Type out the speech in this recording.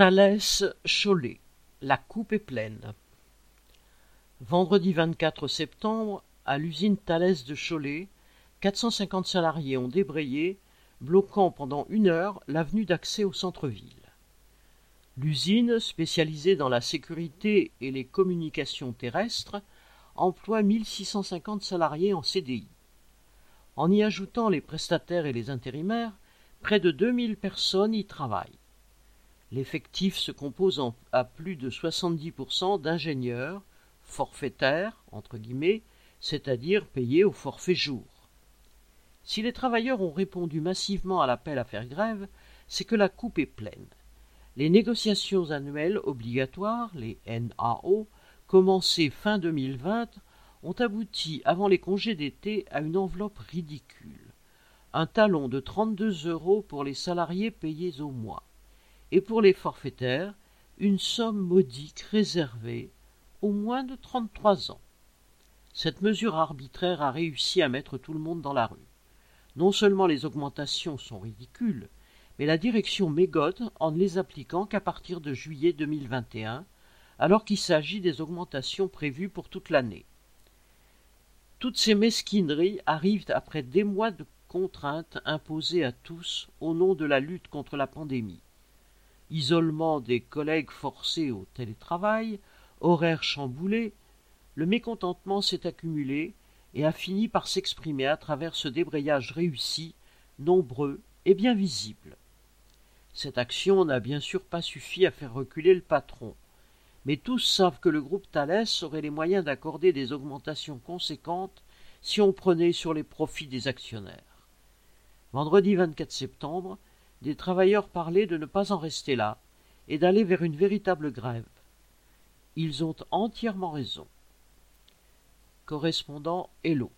Thalès Cholet, la coupe est pleine. Vendredi 24 septembre, à l'usine Thalès de Cholet, 450 salariés ont débrayé, bloquant pendant une heure l'avenue d'accès au centre-ville. L'usine, spécialisée dans la sécurité et les communications terrestres, emploie 1650 salariés en CDI. En y ajoutant les prestataires et les intérimaires, près de 2000 personnes y travaillent. L'effectif se compose à plus de 70% d'ingénieurs, forfaitaires, entre guillemets, c'est-à-dire payés au forfait jour. Si les travailleurs ont répondu massivement à l'appel à faire grève, c'est que la coupe est pleine. Les négociations annuelles obligatoires, les NAO, commencées fin 2020, ont abouti avant les congés d'été à une enveloppe ridicule. Un talon de 32 euros pour les salariés payés au mois et pour les forfaitaires une somme modique réservée aux moins de trente-trois ans. Cette mesure arbitraire a réussi à mettre tout le monde dans la rue. Non seulement les augmentations sont ridicules, mais la direction mégote en ne les appliquant qu'à partir de juillet 2021, alors qu'il s'agit des augmentations prévues pour toute l'année. Toutes ces mesquineries arrivent après des mois de contraintes imposées à tous au nom de la lutte contre la pandémie isolement des collègues forcés au télétravail, horaires chamboulés, le mécontentement s'est accumulé et a fini par s'exprimer à travers ce débrayage réussi, nombreux et bien visible. Cette action n'a bien sûr pas suffi à faire reculer le patron, mais tous savent que le groupe Thalès aurait les moyens d'accorder des augmentations conséquentes si on prenait sur les profits des actionnaires. Vendredi 24 septembre, des travailleurs parlaient de ne pas en rester là et d'aller vers une véritable grève. Ils ont entièrement raison. Correspondant Hello.